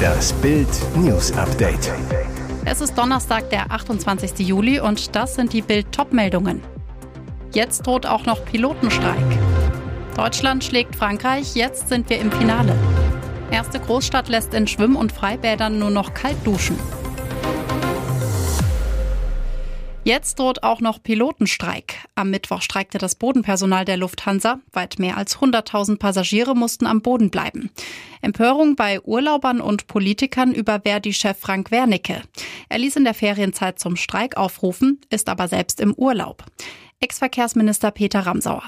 Das Bild News Update. Es ist Donnerstag, der 28. Juli und das sind die Bild Topmeldungen. Jetzt droht auch noch Pilotenstreik. Deutschland schlägt Frankreich, jetzt sind wir im Finale. Erste Großstadt lässt in Schwimm- und Freibädern nur noch kalt duschen. Jetzt droht auch noch Pilotenstreik. Am Mittwoch streikte das Bodenpersonal der Lufthansa. Weit mehr als 100.000 Passagiere mussten am Boden bleiben. Empörung bei Urlaubern und Politikern über Verdi-Chef Frank Wernicke. Er ließ in der Ferienzeit zum Streik aufrufen, ist aber selbst im Urlaub. Ex-Verkehrsminister Peter Ramsauer.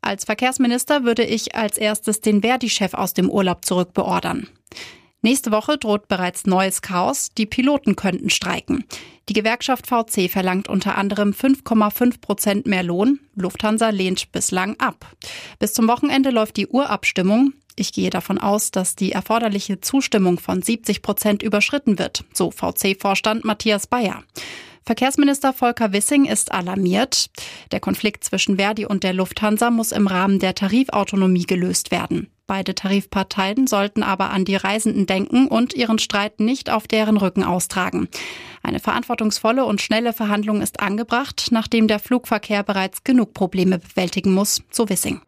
Als Verkehrsminister würde ich als erstes den Verdi-Chef aus dem Urlaub zurückbeordern. Nächste Woche droht bereits neues Chaos. Die Piloten könnten streiken. Die Gewerkschaft VC verlangt unter anderem 5,5 Prozent mehr Lohn. Lufthansa lehnt bislang ab. Bis zum Wochenende läuft die Urabstimmung. Ich gehe davon aus, dass die erforderliche Zustimmung von 70 Prozent überschritten wird, so VC-Vorstand Matthias Bayer. Verkehrsminister Volker Wissing ist alarmiert. Der Konflikt zwischen Verdi und der Lufthansa muss im Rahmen der Tarifautonomie gelöst werden. Beide Tarifparteien sollten aber an die Reisenden denken und ihren Streit nicht auf deren Rücken austragen. Eine verantwortungsvolle und schnelle Verhandlung ist angebracht, nachdem der Flugverkehr bereits genug Probleme bewältigen muss, so Wissing.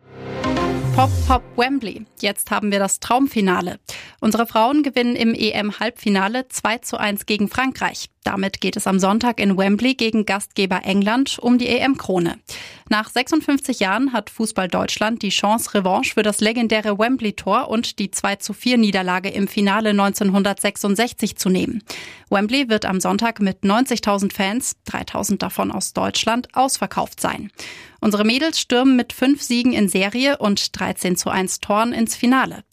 Pop Pop Wembley. Jetzt haben wir das Traumfinale. Unsere Frauen gewinnen im EM-Halbfinale 2 zu 1 gegen Frankreich. Damit geht es am Sonntag in Wembley gegen Gastgeber England um die EM-Krone. Nach 56 Jahren hat Fußball Deutschland die Chance, Revanche für das legendäre Wembley-Tor und die 2 zu 4 Niederlage im Finale 1966 zu nehmen. Wembley wird am Sonntag mit 90.000 Fans, 3.000 davon aus Deutschland, ausverkauft sein. Unsere Mädels stürmen mit fünf Siegen in Serie und 13 zu 1 Toren ins Finale.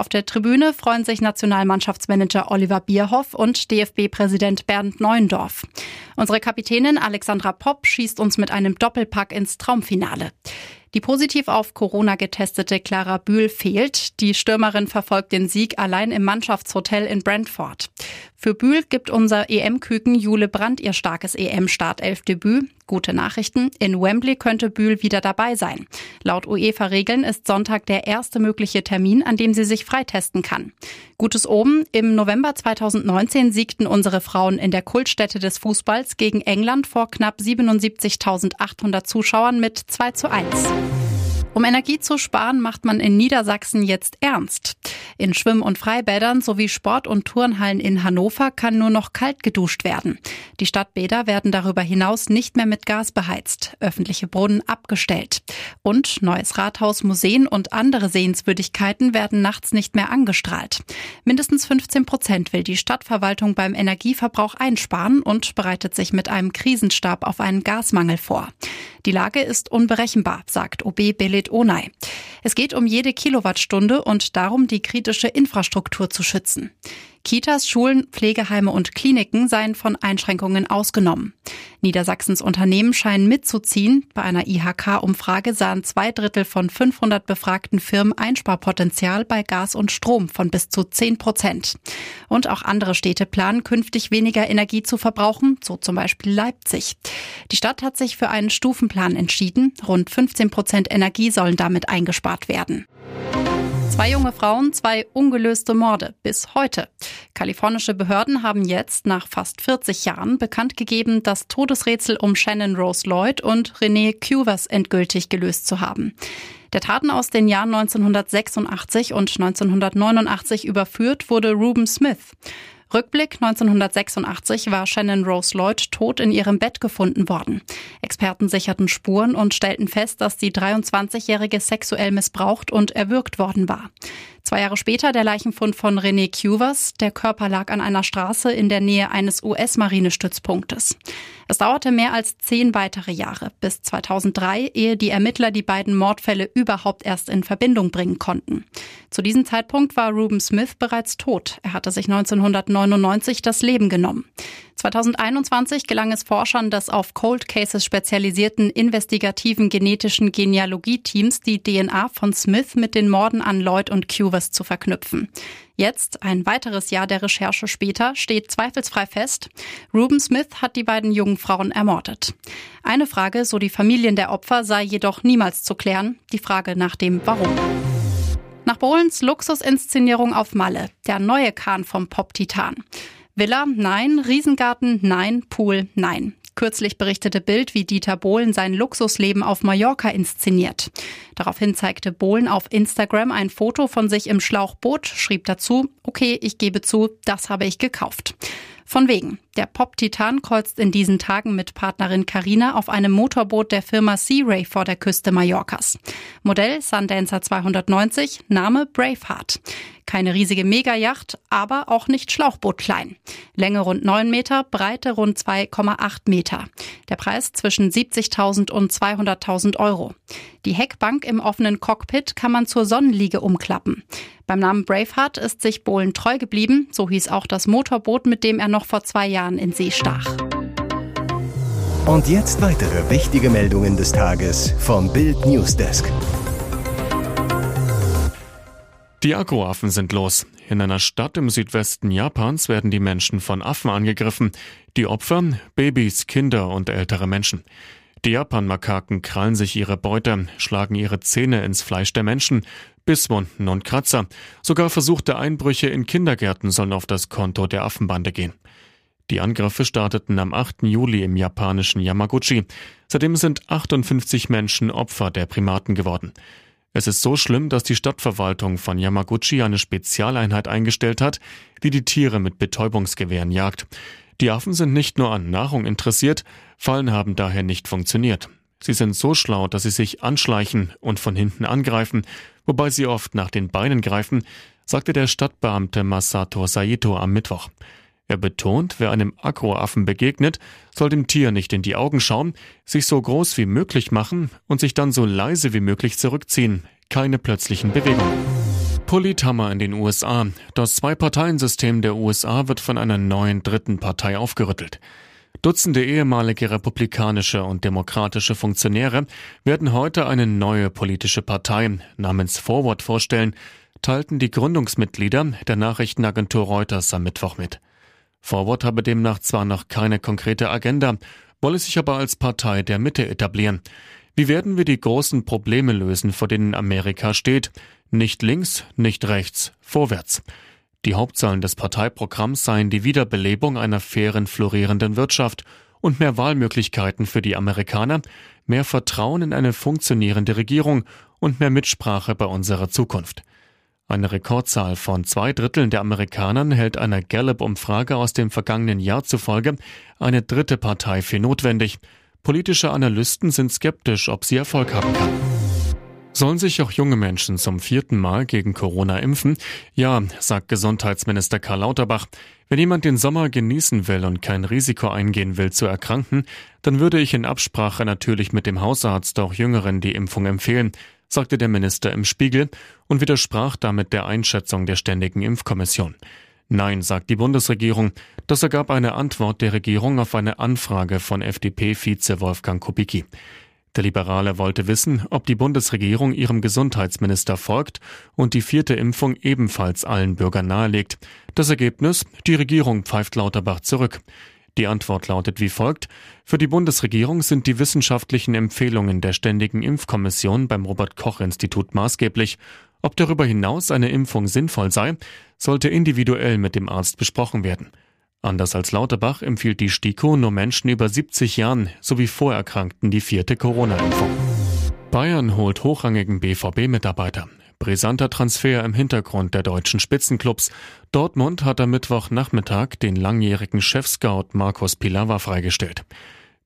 Auf der Tribüne freuen sich Nationalmannschaftsmanager Oliver Bierhoff und DFB-Präsident Bernd Neuendorf. Unsere Kapitänin Alexandra Popp schießt uns mit einem Doppelpack ins Traumfinale. Die positiv auf Corona getestete Clara Bühl fehlt. Die Stürmerin verfolgt den Sieg allein im Mannschaftshotel in Brentford. Für Bühl gibt unser EM-Küken Jule Brandt ihr starkes EM-Startelfdebüt. Gute Nachrichten. In Wembley könnte Bühl wieder dabei sein. Laut UEFA-Regeln ist Sonntag der erste mögliche Termin, an dem sie sich freitesten kann. Gutes oben. Im November 2019 siegten unsere Frauen in der Kultstätte des Fußballs gegen England vor knapp 77.800 Zuschauern mit 2 zu 1. Um Energie zu sparen, macht man in Niedersachsen jetzt ernst. In Schwimm- und Freibädern sowie Sport- und Turnhallen in Hannover kann nur noch kalt geduscht werden. Die Stadtbäder werden darüber hinaus nicht mehr mit Gas beheizt, öffentliche Brunnen abgestellt. Und neues Rathaus, Museen und andere Sehenswürdigkeiten werden nachts nicht mehr angestrahlt. Mindestens 15 Prozent will die Stadtverwaltung beim Energieverbrauch einsparen und bereitet sich mit einem Krisenstab auf einen Gasmangel vor. Die Lage ist unberechenbar, sagt OB Belit Onay. Es geht um jede Kilowattstunde und darum, die kritische Infrastruktur zu schützen. Kitas, Schulen, Pflegeheime und Kliniken seien von Einschränkungen ausgenommen. Niedersachsens Unternehmen scheinen mitzuziehen. Bei einer IHK-Umfrage sahen zwei Drittel von 500 befragten Firmen Einsparpotenzial bei Gas und Strom von bis zu 10 Prozent. Und auch andere Städte planen künftig weniger Energie zu verbrauchen, so zum Beispiel Leipzig. Die Stadt hat sich für einen Stufenplan entschieden. Rund 15 Prozent Energie sollen damit eingespart werden. Zwei junge Frauen, zwei ungelöste Morde bis heute. Kalifornische Behörden haben jetzt nach fast 40 Jahren bekannt gegeben, das Todesrätsel um Shannon Rose Lloyd und René Cuvers endgültig gelöst zu haben. Der Taten aus den Jahren 1986 und 1989 überführt wurde Ruben Smith. Rückblick 1986 war Shannon Rose Lloyd tot in ihrem Bett gefunden worden. Experten sicherten Spuren und stellten fest, dass die 23-Jährige sexuell missbraucht und erwürgt worden war. Zwei Jahre später der Leichenfund von René Cuvers. Der Körper lag an einer Straße in der Nähe eines US-Marinestützpunktes. Es dauerte mehr als zehn weitere Jahre, bis 2003, ehe die Ermittler die beiden Mordfälle überhaupt erst in Verbindung bringen konnten. Zu diesem Zeitpunkt war Ruben Smith bereits tot. Er hatte sich 1999 das Leben genommen. 2021 gelang es Forschern des auf Cold Cases spezialisierten investigativen genetischen Genealogie-Teams, die DNA von Smith mit den Morden an Lloyd und Cuvers zu verknüpfen. Jetzt, ein weiteres Jahr der Recherche später, steht zweifelsfrei fest, Ruben Smith hat die beiden jungen Frauen ermordet. Eine Frage, so die Familien der Opfer, sei jedoch niemals zu klären, die Frage nach dem Warum. Nach Bohlens Luxusinszenierung auf Malle, der neue Kahn vom Pop-Titan. Villa, nein. Riesengarten, nein. Pool, nein. Kürzlich berichtete Bild, wie Dieter Bohlen sein Luxusleben auf Mallorca inszeniert. Daraufhin zeigte Bohlen auf Instagram ein Foto von sich im Schlauchboot, schrieb dazu, okay, ich gebe zu, das habe ich gekauft. Von wegen. Der Pop-Titan kreuzt in diesen Tagen mit Partnerin Carina auf einem Motorboot der Firma Sea Ray vor der Küste Mallorcas. Modell Sundancer 290, Name Braveheart. Keine riesige Megayacht, aber auch nicht Schlauchboot klein. Länge rund 9 Meter, Breite rund 2,8 Meter. Der Preis zwischen 70.000 und 200.000 Euro. Die Heckbank im offenen Cockpit kann man zur Sonnenliege umklappen. Beim Namen Braveheart ist sich Bohlen treu geblieben, so hieß auch das Motorboot, mit dem er noch vor zwei Jahren in See stach. Und jetzt weitere wichtige Meldungen des Tages vom Bild Newsdesk. Die Akkuaffen sind los. In einer Stadt im Südwesten Japans werden die Menschen von Affen angegriffen. Die Opfer Babys, Kinder und ältere Menschen. Die Japanmakaken krallen sich ihre Beute, schlagen ihre Zähne ins Fleisch der Menschen, Bisswunden und Kratzer. Sogar versuchte Einbrüche in Kindergärten sollen auf das Konto der Affenbande gehen. Die Angriffe starteten am 8. Juli im japanischen Yamaguchi. Seitdem sind 58 Menschen Opfer der Primaten geworden. Es ist so schlimm, dass die Stadtverwaltung von Yamaguchi eine Spezialeinheit eingestellt hat, die die Tiere mit Betäubungsgewehren jagt. Die Affen sind nicht nur an Nahrung interessiert, Fallen haben daher nicht funktioniert. Sie sind so schlau, dass sie sich anschleichen und von hinten angreifen, wobei sie oft nach den Beinen greifen, sagte der Stadtbeamte Masato Saito am Mittwoch. Er betont, wer einem Agroaffen begegnet, soll dem Tier nicht in die Augen schauen, sich so groß wie möglich machen und sich dann so leise wie möglich zurückziehen. Keine plötzlichen Bewegungen. Polithammer in den USA. Das Zwei-Parteien-System der USA wird von einer neuen dritten Partei aufgerüttelt. Dutzende ehemalige republikanische und demokratische Funktionäre werden heute eine neue politische Partei namens Forward vorstellen, teilten die Gründungsmitglieder der Nachrichtenagentur Reuters am Mittwoch mit. Forward habe demnach zwar noch keine konkrete Agenda, wolle sich aber als Partei der Mitte etablieren. Wie werden wir die großen Probleme lösen, vor denen Amerika steht? Nicht links, nicht rechts, vorwärts. Die Hauptzahlen des Parteiprogramms seien die Wiederbelebung einer fairen, florierenden Wirtschaft und mehr Wahlmöglichkeiten für die Amerikaner, mehr Vertrauen in eine funktionierende Regierung und mehr Mitsprache bei unserer Zukunft. Eine Rekordzahl von zwei Dritteln der Amerikanern hält einer Gallup-Umfrage aus dem vergangenen Jahr zufolge eine dritte Partei für notwendig. Politische Analysten sind skeptisch, ob sie Erfolg haben kann. Sollen sich auch junge Menschen zum vierten Mal gegen Corona impfen? Ja, sagt Gesundheitsminister Karl Lauterbach. Wenn jemand den Sommer genießen will und kein Risiko eingehen will zu erkranken, dann würde ich in Absprache natürlich mit dem Hausarzt auch Jüngeren die Impfung empfehlen sagte der Minister im Spiegel und widersprach damit der Einschätzung der Ständigen Impfkommission. Nein, sagt die Bundesregierung. Das ergab eine Antwort der Regierung auf eine Anfrage von FDP-Vize Wolfgang Kubicki. Der Liberale wollte wissen, ob die Bundesregierung ihrem Gesundheitsminister folgt und die vierte Impfung ebenfalls allen Bürgern nahelegt. Das Ergebnis? Die Regierung pfeift Lauterbach zurück. Die Antwort lautet wie folgt. Für die Bundesregierung sind die wissenschaftlichen Empfehlungen der Ständigen Impfkommission beim Robert Koch Institut maßgeblich. Ob darüber hinaus eine Impfung sinnvoll sei, sollte individuell mit dem Arzt besprochen werden. Anders als Lauterbach empfiehlt die STIKO nur Menschen über 70 Jahren sowie Vorerkrankten die vierte Corona-Impfung. Bayern holt hochrangigen BVB-Mitarbeiter. Brisanter Transfer im Hintergrund der deutschen Spitzenclubs. Dortmund hat am Mittwochnachmittag den langjährigen Chefscout Markus Pilawa freigestellt.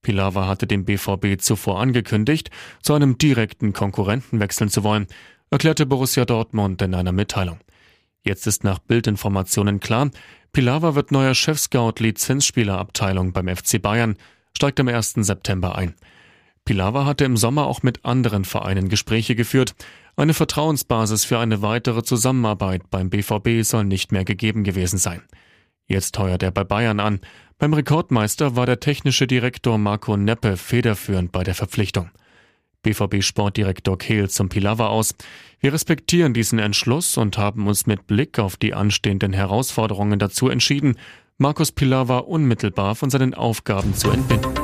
Pilawa hatte dem BVB zuvor angekündigt, zu einem direkten Konkurrenten wechseln zu wollen, erklärte Borussia Dortmund in einer Mitteilung. Jetzt ist nach Bildinformationen klar, Pilawa wird neuer Chefscout Lizenzspielerabteilung beim FC Bayern, steigt am 1. September ein. Pilawa hatte im Sommer auch mit anderen Vereinen Gespräche geführt. Eine Vertrauensbasis für eine weitere Zusammenarbeit beim BVB soll nicht mehr gegeben gewesen sein. Jetzt heuert er bei Bayern an. Beim Rekordmeister war der technische Direktor Marco Neppe federführend bei der Verpflichtung. BVB-Sportdirektor Kehl zum Pilawa aus. Wir respektieren diesen Entschluss und haben uns mit Blick auf die anstehenden Herausforderungen dazu entschieden, Markus Pilawa unmittelbar von seinen Aufgaben zu entbinden.